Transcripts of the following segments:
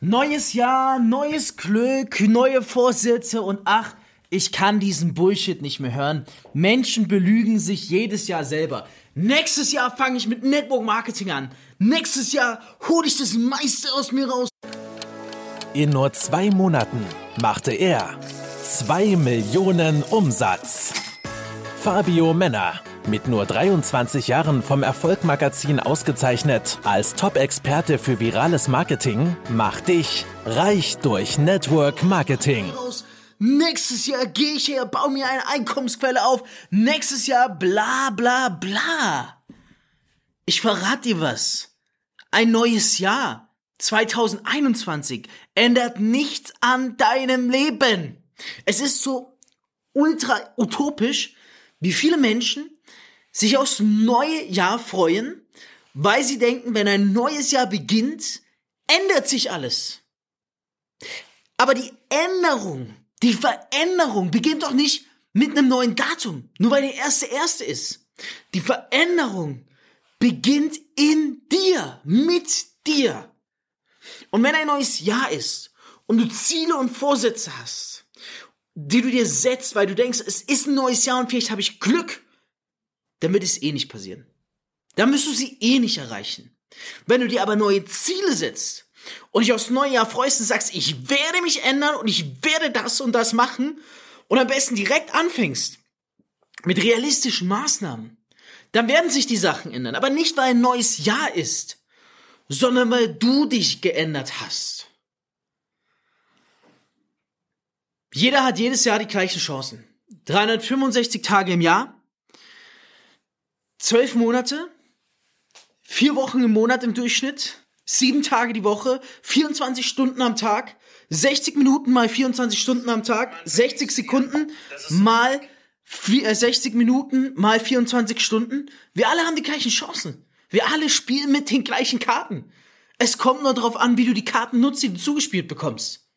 Neues Jahr, neues Glück, neue Vorsätze und ach, ich kann diesen Bullshit nicht mehr hören. Menschen belügen sich jedes Jahr selber. Nächstes Jahr fange ich mit Network Marketing an. Nächstes Jahr hole ich das meiste aus mir raus. In nur zwei Monaten machte er zwei Millionen Umsatz. Fabio Männer mit nur 23 Jahren vom Erfolgmagazin ausgezeichnet als Top-Experte für virales Marketing, macht dich reich durch Network Marketing. Nächstes Jahr gehe ich her, baue mir eine Einkommensquelle auf. Nächstes Jahr bla bla bla. Ich verrate dir was. Ein neues Jahr, 2021, ändert nichts an deinem Leben. Es ist so ultra utopisch, wie viele Menschen sich aufs neue Jahr freuen, weil sie denken, wenn ein neues Jahr beginnt, ändert sich alles. Aber die Änderung, die Veränderung beginnt doch nicht mit einem neuen Datum, nur weil der erste erste ist. Die Veränderung beginnt in dir, mit dir. Und wenn ein neues Jahr ist und du Ziele und Vorsätze hast, die du dir setzt, weil du denkst, es ist ein neues Jahr und vielleicht habe ich Glück, dann wird es eh nicht passieren. Dann wirst du sie eh nicht erreichen. Wenn du dir aber neue Ziele setzt und dich aufs neue Jahr freust und sagst, ich werde mich ändern und ich werde das und das machen und am besten direkt anfängst mit realistischen Maßnahmen, dann werden sich die Sachen ändern. Aber nicht, weil ein neues Jahr ist, sondern weil du dich geändert hast. Jeder hat jedes Jahr die gleichen Chancen. 365 Tage im Jahr zwölf Monate, vier Wochen im Monat im Durchschnitt, sieben Tage die Woche, 24 Stunden am Tag, 60 Minuten mal 24 Stunden am Tag, 60 Sekunden mal 60 äh, Minuten mal 24 Stunden. Wir alle haben die gleichen Chancen. Wir alle spielen mit den gleichen Karten. Es kommt nur darauf an, wie du die Karten nutzt, die du zugespielt bekommst.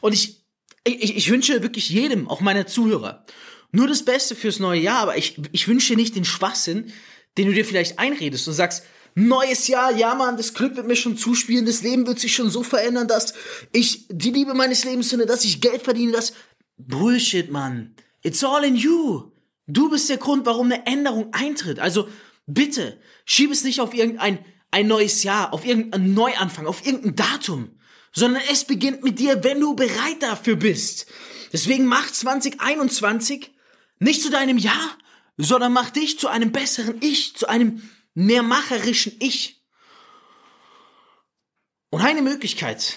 Und ich, ich, ich wünsche wirklich jedem, auch meiner Zuhörer, nur das Beste fürs neue Jahr, aber ich, ich wünsche nicht den Schwachsinn, den du dir vielleicht einredest und sagst, neues Jahr, ja Mann, das Glück wird mir schon zuspielen, das Leben wird sich schon so verändern, dass ich die Liebe meines Lebens finde, dass ich Geld verdiene, dass... Bullshit, Mann. It's all in you. Du bist der Grund, warum eine Änderung eintritt. Also bitte, schieb es nicht auf irgendein ein neues Jahr, auf irgendeinen Neuanfang, auf irgendein Datum, sondern es beginnt mit dir, wenn du bereit dafür bist. Deswegen mach 2021 nicht zu deinem Ja, sondern mach dich zu einem besseren Ich, zu einem mehrmacherischen Ich. Und eine Möglichkeit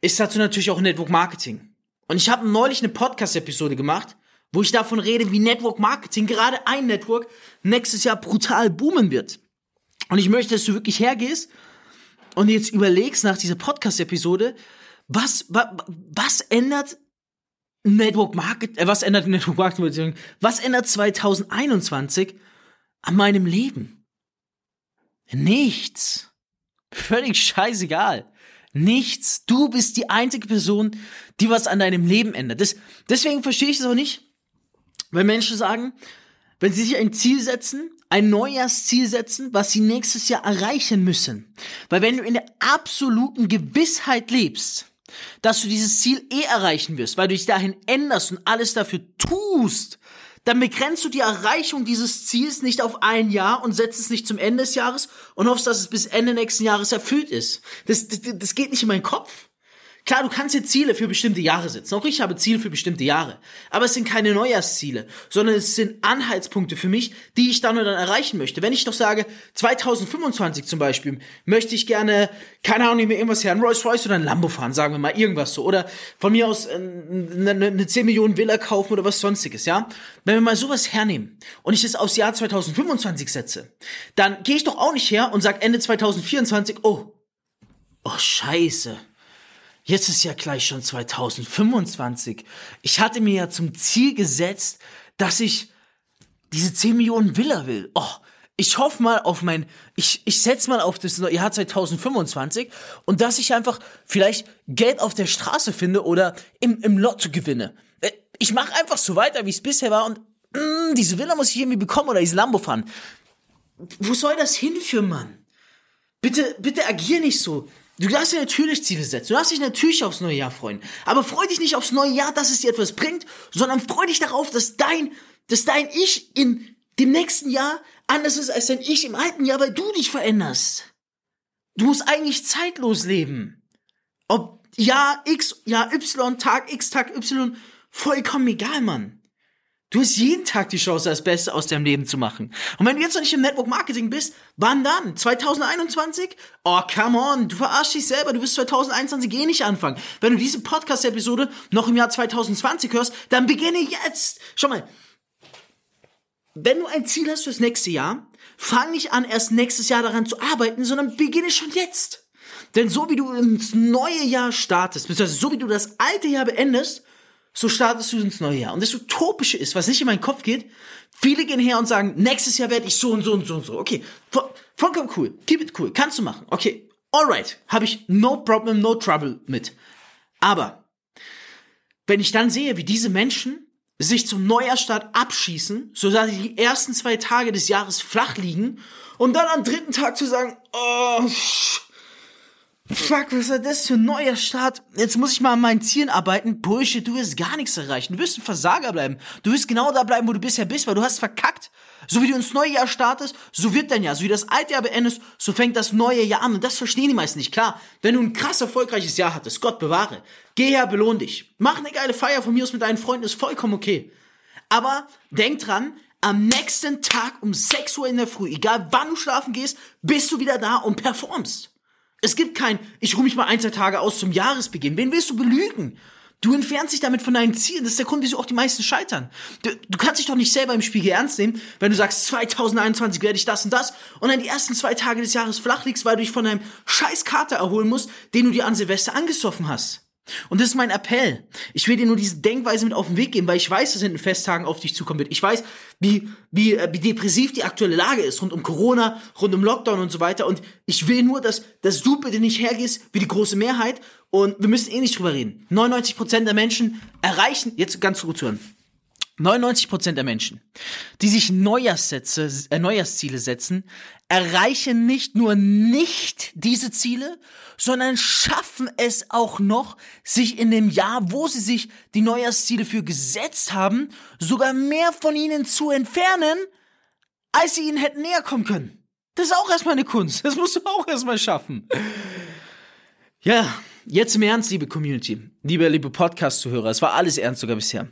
ist dazu natürlich auch Network Marketing. Und ich habe neulich eine Podcast-Episode gemacht, wo ich davon rede, wie Network Marketing, gerade ein Network, nächstes Jahr brutal boomen wird. Und ich möchte, dass du wirklich hergehst und jetzt überlegst nach dieser Podcast-Episode, was, was, was ändert Network Marketing, äh, was ändert Network Marketing, was ändert 2021 an meinem Leben? Nichts. Völlig scheißegal. Nichts. Du bist die einzige Person, die was an deinem Leben ändert. Das, deswegen verstehe ich es auch nicht, wenn Menschen sagen, wenn sie sich ein Ziel setzen, ein Neujahrsziel setzen, was sie nächstes Jahr erreichen müssen. Weil wenn du in der absoluten Gewissheit lebst, dass du dieses Ziel eh erreichen wirst, weil du dich dahin änderst und alles dafür tust, dann begrenzt du die Erreichung dieses Ziels nicht auf ein Jahr und setzt es nicht zum Ende des Jahres und hoffst, dass es bis Ende nächsten Jahres erfüllt ist. Das, das, das geht nicht in meinen Kopf. Klar, du kannst dir Ziele für bestimmte Jahre setzen. Auch ich habe Ziele für bestimmte Jahre. Aber es sind keine Neujahrsziele, sondern es sind Anhaltspunkte für mich, die ich dann und dann erreichen möchte. Wenn ich doch sage, 2025 zum Beispiel, möchte ich gerne, keine Ahnung, mir irgendwas her, ein Rolls Royce oder ein Lambo fahren, sagen wir mal, irgendwas so. Oder von mir aus eine, eine 10 Millionen Villa kaufen oder was sonstiges, ja? Wenn wir mal sowas hernehmen und ich es aufs Jahr 2025 setze, dann gehe ich doch auch nicht her und sage Ende 2024, oh, oh, scheiße Jetzt ist ja gleich schon 2025. Ich hatte mir ja zum Ziel gesetzt, dass ich diese 10 Millionen Villa will. Oh, ich hoffe mal auf mein, ich, ich setze mal auf das Jahr 2025 und dass ich einfach vielleicht Geld auf der Straße finde oder im, im Lotto gewinne. Äh, ich mache einfach so weiter, wie es bisher war und mh, mm, diese Villa muss ich irgendwie bekommen oder diese Lambo fahren. Wo soll das hinführen, Mann? Bitte, bitte agier nicht so. Du darfst dir natürlich Ziele setzen. Du darfst dich natürlich aufs neue Jahr freuen. Aber freu dich nicht aufs neue Jahr, dass es dir etwas bringt, sondern freu dich darauf, dass dein, dass dein Ich in dem nächsten Jahr anders ist als dein Ich im alten Jahr, weil du dich veränderst. Du musst eigentlich zeitlos leben. Ob Jahr X, Jahr Y, Tag X, Tag Y, vollkommen egal, Mann. Du hast jeden Tag die Chance, das Beste aus deinem Leben zu machen. Und wenn du jetzt noch nicht im Network Marketing bist, wann dann? 2021? Oh, come on, du verarschst dich selber, du wirst 2021 eh nicht anfangen. Wenn du diese Podcast-Episode noch im Jahr 2020 hörst, dann beginne jetzt. Schau mal, wenn du ein Ziel hast fürs nächste Jahr, fang nicht an, erst nächstes Jahr daran zu arbeiten, sondern beginne schon jetzt. Denn so wie du ins neue Jahr startest, beziehungsweise so wie du das alte Jahr beendest, so startest du ins neue Jahr. Und das Utopische ist, was nicht in meinen Kopf geht, viele gehen her und sagen, nächstes Jahr werde ich so und so und so und so. Okay, vollkommen cool. Keep it cool. Kannst du machen. Okay, alright. Habe ich no problem, no trouble mit. Aber, wenn ich dann sehe, wie diese Menschen sich zum Neujahrstart abschießen, so dass sie die ersten zwei Tage des Jahres flach liegen und dann am dritten Tag zu sagen, oh, Fuck, was ist das für ein neuer Start? Jetzt muss ich mal an meinen Zielen arbeiten. Bullshit, du wirst gar nichts erreichen. Du wirst ein Versager bleiben. Du wirst genau da bleiben, wo du bisher bist, weil du hast verkackt. So wie du ins neue Jahr startest, so wird dein Jahr. So wie das alte Jahr beendest, so fängt das neue Jahr an. Und das verstehen die meisten nicht. Klar, wenn du ein krass erfolgreiches Jahr hattest, Gott bewahre. Geh her, belohn dich. Mach eine geile Feier von mir aus mit deinen Freunden, ist vollkommen okay. Aber denk dran, am nächsten Tag um 6 Uhr in der Früh, egal wann du schlafen gehst, bist du wieder da und performst. Es gibt kein, ich ruhe mich mal ein, zwei Tage aus zum Jahresbeginn. Wen willst du belügen? Du entfernst dich damit von deinen Zielen. Das ist der Grund, wieso auch die meisten scheitern. Du, du kannst dich doch nicht selber im Spiegel ernst nehmen, wenn du sagst, 2021 werde ich das und das und dann die ersten zwei Tage des Jahres flach liegst, weil du dich von deinem scheiß Kater erholen musst, den du dir an Silvester angesoffen hast. Und das ist mein Appell. Ich will dir nur diese Denkweise mit auf den Weg geben, weil ich weiß, dass in den Festtagen auf dich zukommen wird. Ich weiß, wie, wie, äh, wie depressiv die aktuelle Lage ist, rund um Corona, rund um Lockdown und so weiter. Und ich will nur, dass, dass du bitte nicht hergehst wie die große Mehrheit. Und wir müssen eh nicht drüber reden. 99% der Menschen erreichen, jetzt ganz gut zuhören. 99% der Menschen, die sich Neujahrssätze, äh, Neujahrsziele setzen, erreichen nicht nur nicht diese Ziele, sondern schaffen es auch noch, sich in dem Jahr, wo sie sich die Neujahrsziele für gesetzt haben, sogar mehr von ihnen zu entfernen, als sie ihnen hätten näher kommen können. Das ist auch erstmal eine Kunst. Das musst du auch erstmal schaffen. Ja, jetzt im Ernst, liebe Community, liebe, liebe Podcast-Zuhörer, es war alles ernst sogar bisher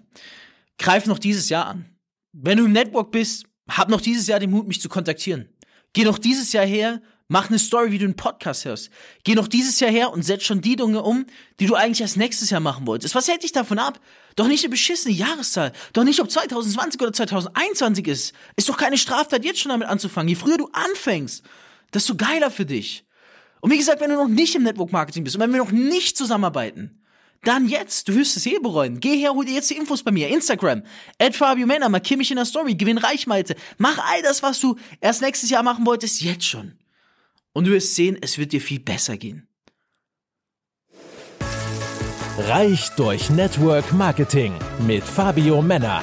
greif noch dieses Jahr an. Wenn du im Network bist, hab noch dieses Jahr den Mut, mich zu kontaktieren. Geh noch dieses Jahr her, mach eine Story, wie du einen Podcast hörst. Geh noch dieses Jahr her und setz schon die Dinge um, die du eigentlich erst nächstes Jahr machen wolltest. Was hält dich davon ab? Doch nicht eine beschissene Jahreszahl. Doch nicht, ob 2020 oder 2021 ist. Ist doch keine Straftat, jetzt schon damit anzufangen. Je früher du anfängst, desto geiler für dich. Und wie gesagt, wenn du noch nicht im Network Marketing bist und wenn wir noch nicht zusammenarbeiten, dann jetzt, du wirst es eh bereuen. Geh her, hol dir jetzt die Infos bei mir. Instagram, at Fabio Männer, markier mich in der Story, gewinn Reichweite. Mach all das, was du erst nächstes Jahr machen wolltest, jetzt schon. Und du wirst sehen, es wird dir viel besser gehen. Reich durch Network Marketing mit Fabio Männer.